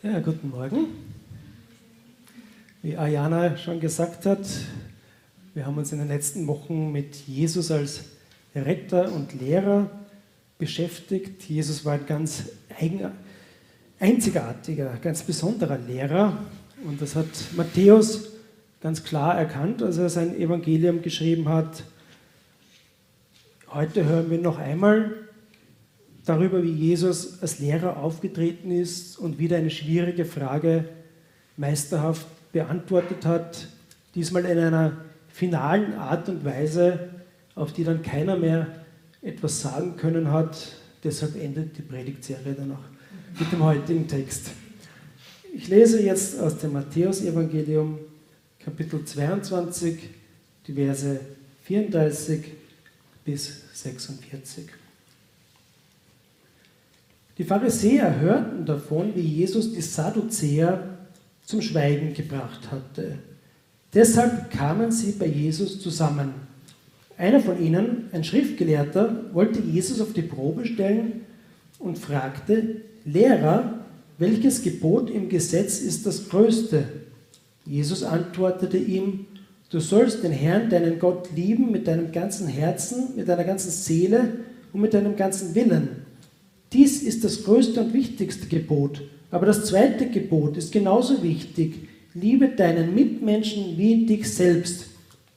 Ja, guten Morgen. Wie Ayana schon gesagt hat, wir haben uns in den letzten Wochen mit Jesus als Retter und Lehrer beschäftigt. Jesus war ein ganz eigen, einzigartiger, ganz besonderer Lehrer und das hat Matthäus ganz klar erkannt, als er sein Evangelium geschrieben hat. Heute hören wir noch einmal darüber, wie Jesus als Lehrer aufgetreten ist und wieder eine schwierige Frage meisterhaft beantwortet hat, diesmal in einer finalen Art und Weise, auf die dann keiner mehr etwas sagen können hat. Deshalb endet die Predigtserie dann auch mit dem heutigen Text. Ich lese jetzt aus dem Matthäusevangelium Kapitel 22, die Verse 34 bis 46. Die Pharisäer hörten davon, wie Jesus die Sadduzäer zum Schweigen gebracht hatte. Deshalb kamen sie bei Jesus zusammen. Einer von ihnen, ein Schriftgelehrter, wollte Jesus auf die Probe stellen und fragte, Lehrer, welches Gebot im Gesetz ist das größte? Jesus antwortete ihm, du sollst den Herrn, deinen Gott, lieben mit deinem ganzen Herzen, mit deiner ganzen Seele und mit deinem ganzen Willen. Dies ist das größte und wichtigste Gebot. Aber das zweite Gebot ist genauso wichtig. Liebe deinen Mitmenschen wie dich selbst.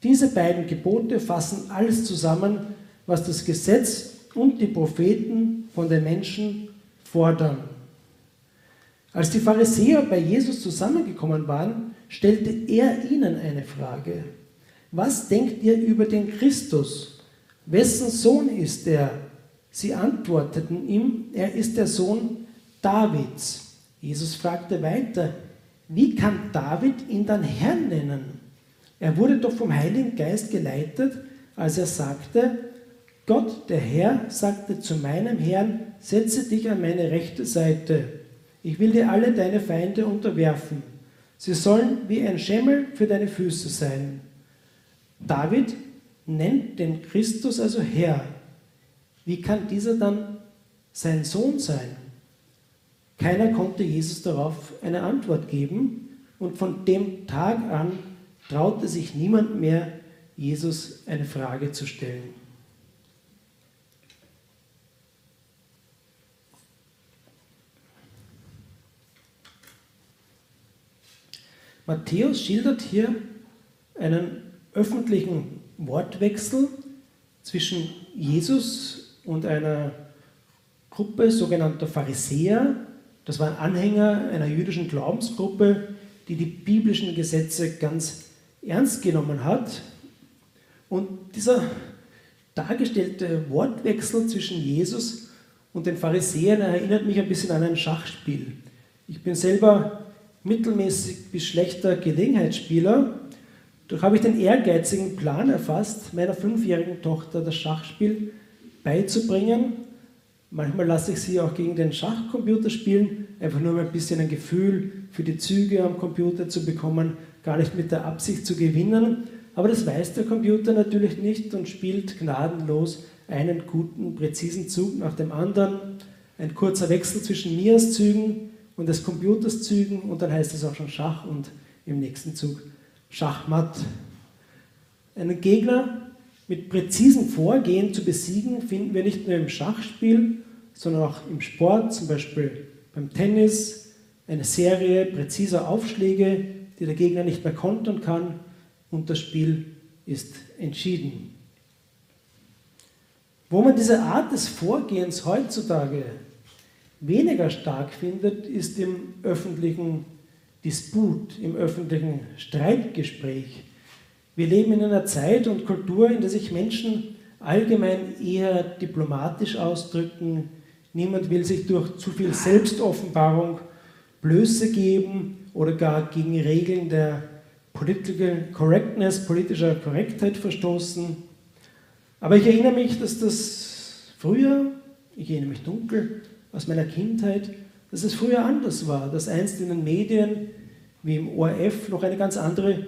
Diese beiden Gebote fassen alles zusammen, was das Gesetz und die Propheten von den Menschen fordern. Als die Pharisäer bei Jesus zusammengekommen waren, stellte er ihnen eine Frage. Was denkt ihr über den Christus? Wessen Sohn ist er? Sie antworteten ihm, er ist der Sohn Davids. Jesus fragte weiter, wie kann David ihn dann Herrn nennen? Er wurde doch vom Heiligen Geist geleitet, als er sagte, Gott, der Herr, sagte zu meinem Herrn, setze dich an meine rechte Seite. Ich will dir alle deine Feinde unterwerfen. Sie sollen wie ein Schemmel für deine Füße sein. David nennt den Christus also Herr. Wie kann dieser dann sein Sohn sein? Keiner konnte Jesus darauf eine Antwort geben und von dem Tag an traute sich niemand mehr, Jesus eine Frage zu stellen. Matthäus schildert hier einen öffentlichen Wortwechsel zwischen Jesus und einer Gruppe sogenannter Pharisäer. Das waren Anhänger einer jüdischen Glaubensgruppe, die die biblischen Gesetze ganz ernst genommen hat. Und dieser dargestellte Wortwechsel zwischen Jesus und den Pharisäern erinnert mich ein bisschen an ein Schachspiel. Ich bin selber mittelmäßig bis schlechter Gelegenheitsspieler. Doch habe ich den ehrgeizigen Plan erfasst, meiner fünfjährigen Tochter das Schachspiel beizubringen. Manchmal lasse ich sie auch gegen den Schachcomputer spielen, einfach nur um ein bisschen ein Gefühl für die Züge am Computer zu bekommen, gar nicht mit der Absicht zu gewinnen. Aber das weiß der Computer natürlich nicht und spielt gnadenlos einen guten, präzisen Zug nach dem anderen. Ein kurzer Wechsel zwischen Mias Zügen und des Computers Zügen und dann heißt es auch schon Schach und im nächsten Zug Schachmatt. Einen Gegner mit präzisem Vorgehen zu besiegen, finden wir nicht nur im Schachspiel, sondern auch im Sport, zum Beispiel beim Tennis, eine Serie präziser Aufschläge, die der Gegner nicht mehr kontern kann und das Spiel ist entschieden. Wo man diese Art des Vorgehens heutzutage weniger stark findet, ist im öffentlichen Disput, im öffentlichen Streitgespräch. Wir leben in einer Zeit und Kultur, in der sich Menschen allgemein eher diplomatisch ausdrücken. Niemand will sich durch zu viel Selbstoffenbarung Blöße geben oder gar gegen Regeln der Political Correctness, politischer Korrektheit verstoßen. Aber ich erinnere mich, dass das früher, ich erinnere mich dunkel aus meiner Kindheit, dass es früher anders war, dass einst in den Medien wie im ORF noch eine ganz andere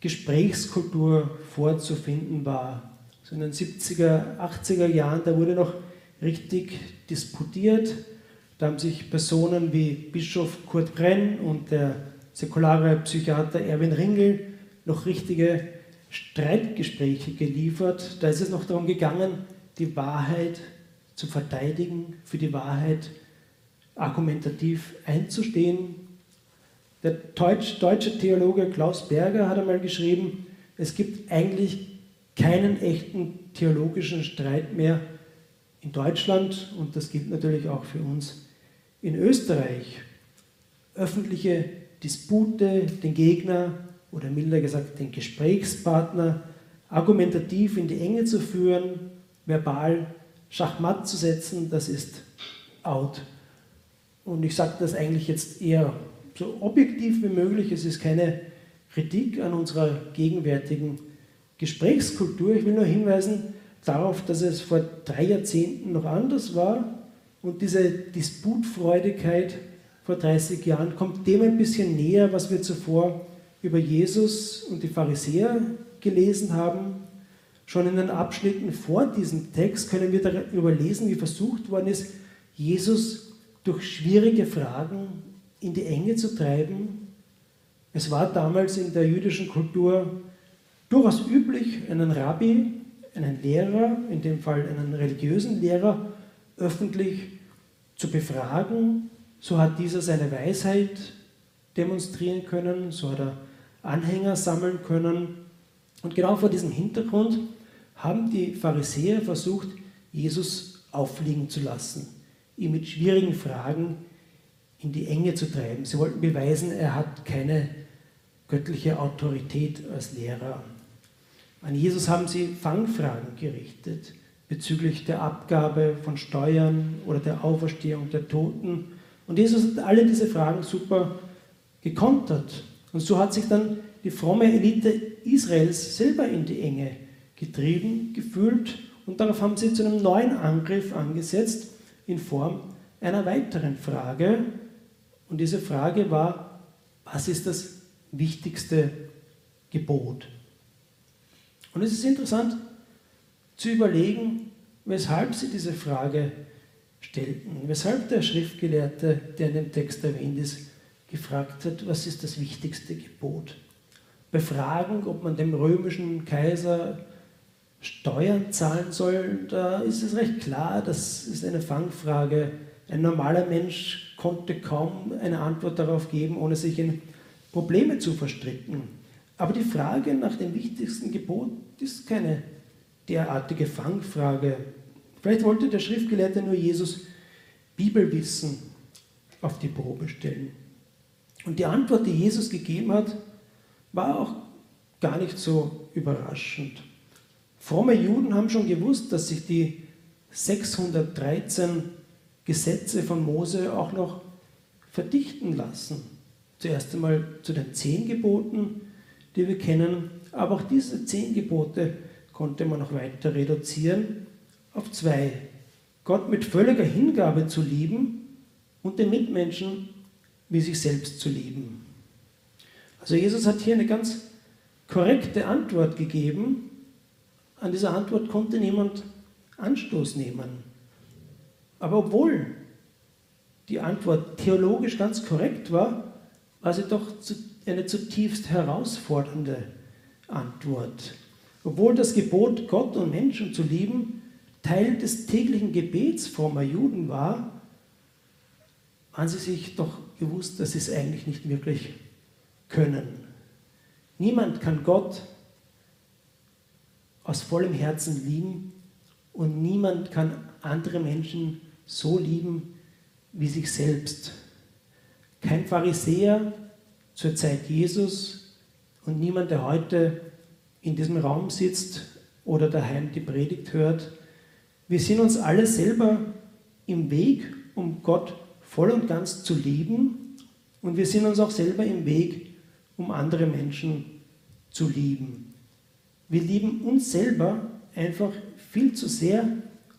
Gesprächskultur vorzufinden war. So in den 70er, 80er Jahren, da wurde noch richtig disputiert. Da haben sich Personen wie Bischof Kurt Brenn und der säkulare Psychiater Erwin Ringel noch richtige Streitgespräche geliefert. Da ist es noch darum gegangen, die Wahrheit zu verteidigen, für die Wahrheit argumentativ einzustehen. Der deutsche Theologe Klaus Berger hat einmal geschrieben, es gibt eigentlich keinen echten theologischen Streit mehr in Deutschland und das gilt natürlich auch für uns in Österreich. Öffentliche Dispute, den Gegner oder milder gesagt den Gesprächspartner argumentativ in die Enge zu führen, verbal Schachmatt zu setzen, das ist out. Und ich sage das eigentlich jetzt eher so objektiv wie möglich. Es ist keine Kritik an unserer gegenwärtigen Gesprächskultur. Ich will nur hinweisen darauf, dass es vor drei Jahrzehnten noch anders war und diese Disputfreudigkeit vor 30 Jahren kommt dem ein bisschen näher, was wir zuvor über Jesus und die Pharisäer gelesen haben. Schon in den Abschnitten vor diesem Text können wir darüber lesen, wie versucht worden ist, Jesus durch schwierige Fragen in die Enge zu treiben. Es war damals in der jüdischen Kultur durchaus üblich, einen Rabbi, einen Lehrer, in dem Fall einen religiösen Lehrer, öffentlich zu befragen. So hat dieser seine Weisheit demonstrieren können, so hat er Anhänger sammeln können. Und genau vor diesem Hintergrund haben die Pharisäer versucht, Jesus auffliegen zu lassen, ihn mit schwierigen Fragen in die Enge zu treiben. Sie wollten beweisen, er hat keine göttliche Autorität als Lehrer. An Jesus haben sie Fangfragen gerichtet bezüglich der Abgabe von Steuern oder der Auferstehung der Toten. Und Jesus hat alle diese Fragen super gekontert. Und so hat sich dann die fromme Elite Israels selber in die Enge getrieben gefühlt und darauf haben sie zu einem neuen Angriff angesetzt in Form einer weiteren Frage. Und diese Frage war, was ist das wichtigste Gebot? Und es ist interessant zu überlegen, weshalb sie diese Frage stellten, weshalb der Schriftgelehrte, der in dem Text erwähnt ist, gefragt hat, was ist das wichtigste Gebot? Bei Fragen, ob man dem römischen Kaiser Steuern zahlen soll, da ist es recht klar, das ist eine Fangfrage. Ein normaler Mensch konnte kaum eine Antwort darauf geben, ohne sich in Probleme zu verstricken. Aber die Frage nach dem wichtigsten Gebot ist keine derartige Fangfrage. Vielleicht wollte der Schriftgelehrte nur Jesus Bibelwissen auf die Probe stellen. Und die Antwort, die Jesus gegeben hat, war auch gar nicht so überraschend. Fromme Juden haben schon gewusst, dass sich die 613 Gesetze von Mose auch noch verdichten lassen. Zuerst einmal zu den zehn Geboten, die wir kennen, aber auch diese zehn Gebote konnte man noch weiter reduzieren auf zwei. Gott mit völliger Hingabe zu lieben und den Mitmenschen wie sich selbst zu lieben. Also Jesus hat hier eine ganz korrekte Antwort gegeben. An dieser Antwort konnte niemand Anstoß nehmen. Aber obwohl die Antwort theologisch ganz korrekt war, war sie doch eine zutiefst herausfordernde Antwort. Obwohl das Gebot, Gott und Menschen zu lieben, Teil des täglichen Gebets frommer Juden war, waren sie sich doch bewusst, dass sie es eigentlich nicht wirklich können. Niemand kann Gott aus vollem Herzen lieben und niemand kann andere Menschen so lieben wie sich selbst. Kein Pharisäer zur Zeit Jesus und niemand, der heute in diesem Raum sitzt oder daheim die Predigt hört. Wir sind uns alle selber im Weg, um Gott voll und ganz zu lieben und wir sind uns auch selber im Weg, um andere Menschen zu lieben. Wir lieben uns selber einfach viel zu sehr,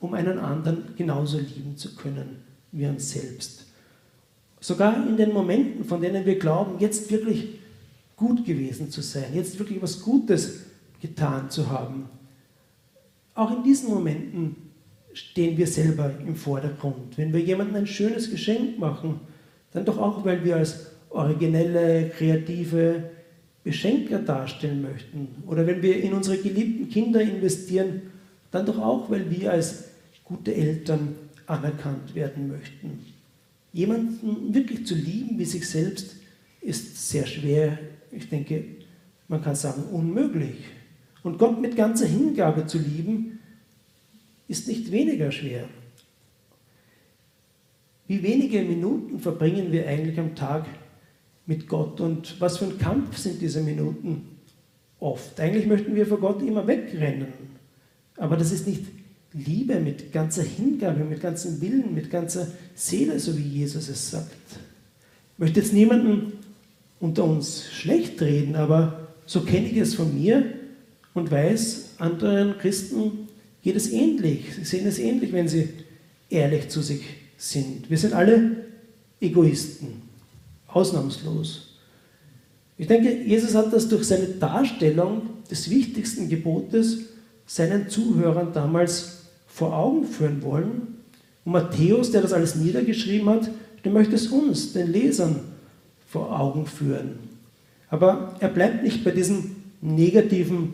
um einen anderen genauso lieben zu können wie uns selbst. Sogar in den Momenten, von denen wir glauben, jetzt wirklich gut gewesen zu sein, jetzt wirklich was Gutes getan zu haben. Auch in diesen Momenten stehen wir selber im Vordergrund. Wenn wir jemandem ein schönes Geschenk machen, dann doch auch, weil wir als originelle, kreative Beschenker darstellen möchten. Oder wenn wir in unsere geliebten Kinder investieren, dann doch auch, weil wir als gute Eltern anerkannt werden möchten. Jemanden wirklich zu lieben wie sich selbst ist sehr schwer. Ich denke, man kann sagen, unmöglich. Und Gott mit ganzer Hingabe zu lieben, ist nicht weniger schwer. Wie wenige Minuten verbringen wir eigentlich am Tag mit Gott und was für ein Kampf sind diese Minuten oft? Eigentlich möchten wir vor Gott immer wegrennen, aber das ist nicht Liebe mit ganzer Hingabe, mit ganzem Willen, mit ganzer Seele, so wie Jesus es sagt. Ich möchte jetzt niemanden unter uns schlecht reden, aber so kenne ich es von mir und weiß, anderen Christen geht es ähnlich. Sie sehen es ähnlich, wenn sie ehrlich zu sich sind. Wir sind alle Egoisten, ausnahmslos. Ich denke, Jesus hat das durch seine Darstellung des wichtigsten Gebotes seinen Zuhörern damals vor Augen führen wollen. Und Matthäus, der das alles niedergeschrieben hat, der möchte es uns, den Lesern, vor Augen führen. Aber er bleibt nicht bei diesem negativen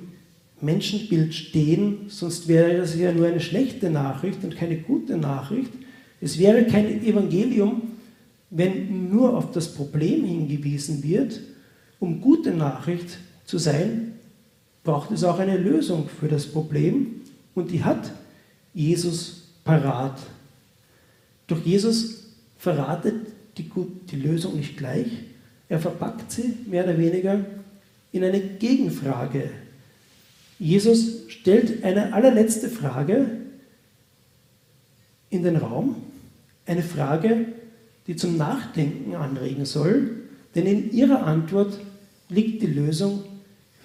Menschenbild stehen, sonst wäre es ja nur eine schlechte Nachricht und keine gute Nachricht. Es wäre kein Evangelium, wenn nur auf das Problem hingewiesen wird. Um gute Nachricht zu sein, braucht es auch eine Lösung für das Problem und die hat Jesus parat. Doch Jesus verratet die, die Lösung nicht gleich, er verpackt sie mehr oder weniger in eine Gegenfrage. Jesus stellt eine allerletzte Frage in den Raum, eine Frage, die zum Nachdenken anregen soll, denn in ihrer Antwort liegt die Lösung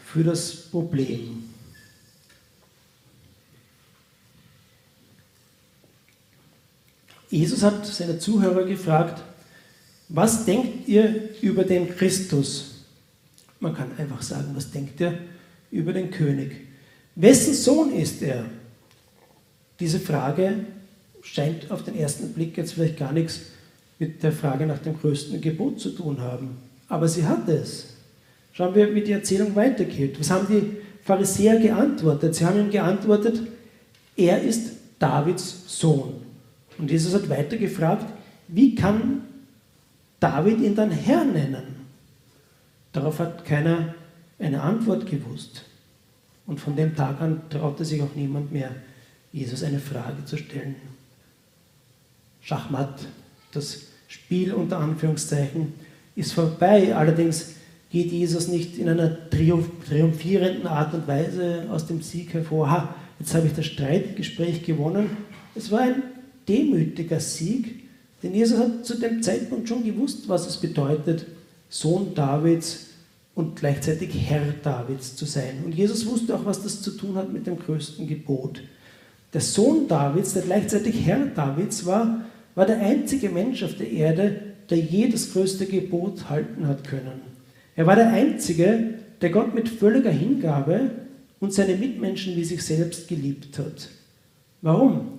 für das Problem. Jesus hat seine Zuhörer gefragt, was denkt ihr über den Christus? Man kann einfach sagen, was denkt ihr über den König? Wessen Sohn ist er? Diese Frage scheint auf den ersten Blick jetzt vielleicht gar nichts mit der Frage nach dem größten Gebot zu tun haben. Aber sie hat es. Schauen wir, wie die Erzählung weitergeht. Was haben die Pharisäer geantwortet? Sie haben ihm geantwortet, er ist Davids Sohn. Und Jesus hat weiter gefragt, wie kann David ihn dann Herr nennen? Darauf hat keiner eine Antwort gewusst. Und von dem Tag an traute sich auch niemand mehr, Jesus eine Frage zu stellen. Schachmatt, das Spiel unter Anführungszeichen, ist vorbei. Allerdings geht Jesus nicht in einer triumphierenden Art und Weise aus dem Sieg hervor. Ha, jetzt habe ich das Streitgespräch gewonnen. Es war ein demütiger Sieg, denn Jesus hat zu dem Zeitpunkt schon gewusst, was es bedeutet, Sohn Davids und gleichzeitig Herr Davids zu sein. Und Jesus wusste auch, was das zu tun hat mit dem größten Gebot. Der Sohn Davids, der gleichzeitig Herr Davids war, war der einzige Mensch auf der Erde, der jedes größte Gebot halten hat können. Er war der Einzige, der Gott mit völliger Hingabe und seine Mitmenschen wie sich selbst geliebt hat. Warum?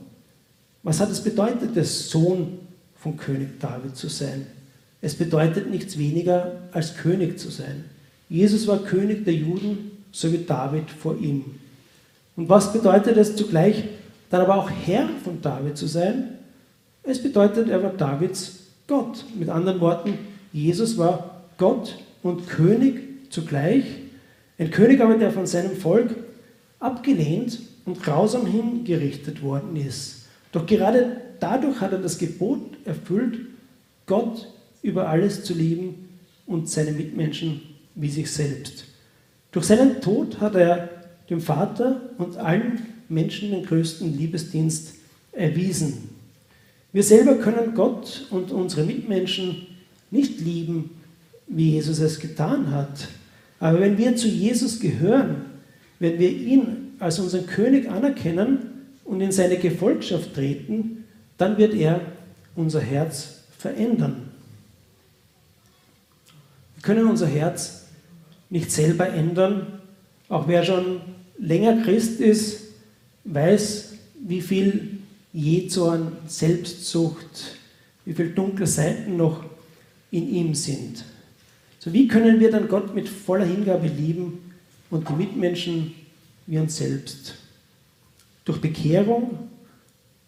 Was hat es bedeutet, der Sohn von König David zu sein? Es bedeutet nichts weniger als König zu sein. Jesus war König der Juden, so wie David vor ihm. Und was bedeutet es zugleich, dann aber auch Herr von David zu sein? Es bedeutet, er war Davids Gott. Mit anderen Worten, Jesus war Gott und König zugleich. Ein König aber, der von seinem Volk abgelehnt und grausam hingerichtet worden ist. Doch gerade dadurch hat er das Gebot erfüllt, Gott über alles zu lieben und seine Mitmenschen wie sich selbst. Durch seinen Tod hat er dem Vater und allen Menschen den größten Liebesdienst erwiesen. Wir selber können Gott und unsere Mitmenschen nicht lieben, wie Jesus es getan hat. Aber wenn wir zu Jesus gehören, wenn wir ihn als unseren König anerkennen und in seine Gefolgschaft treten, dann wird er unser Herz verändern. Wir können unser Herz nicht selber ändern. Auch wer schon länger Christ ist, weiß, wie viel Jezorn, Selbstsucht, wie viele dunkle Seiten noch in ihm sind. So wie können wir dann Gott mit voller Hingabe lieben und die Mitmenschen wie uns selbst? Durch Bekehrung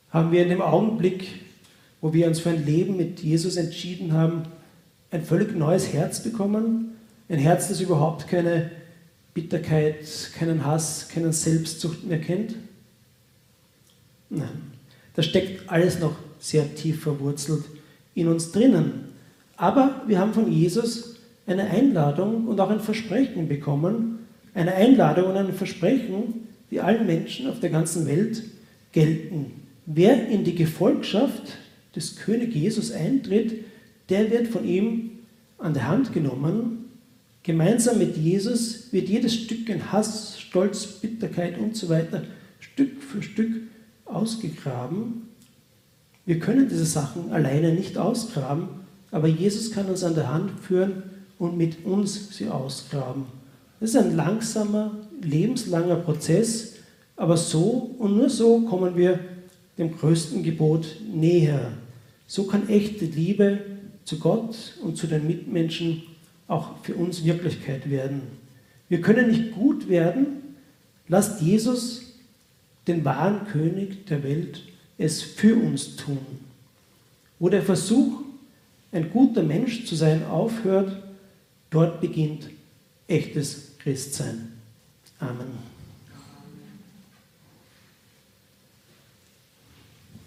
haben wir in dem Augenblick, wo wir uns für ein Leben mit Jesus entschieden haben, ein völlig neues Herz bekommen. Ein Herz, das überhaupt keine Bitterkeit, keinen Hass, keinen Selbstsucht mehr kennt? Nein, da steckt alles noch sehr tief verwurzelt in uns drinnen. Aber wir haben von Jesus eine Einladung und auch ein Versprechen bekommen. Eine Einladung und ein Versprechen, die allen Menschen auf der ganzen Welt gelten. Wer in die Gefolgschaft des König Jesus eintritt, der wird von ihm an der Hand genommen. Gemeinsam mit Jesus wird jedes Stückchen Hass, Stolz, Bitterkeit und so weiter Stück für Stück ausgegraben. Wir können diese Sachen alleine nicht ausgraben, aber Jesus kann uns an der Hand führen und mit uns sie ausgraben. Das ist ein langsamer, lebenslanger Prozess, aber so und nur so kommen wir dem größten Gebot näher. So kann echte Liebe zu Gott und zu den Mitmenschen auch für uns Wirklichkeit werden. Wir können nicht gut werden, lasst Jesus, den wahren König der Welt, es für uns tun. Wo der Versuch, ein guter Mensch zu sein, aufhört, dort beginnt echtes Christsein. Amen.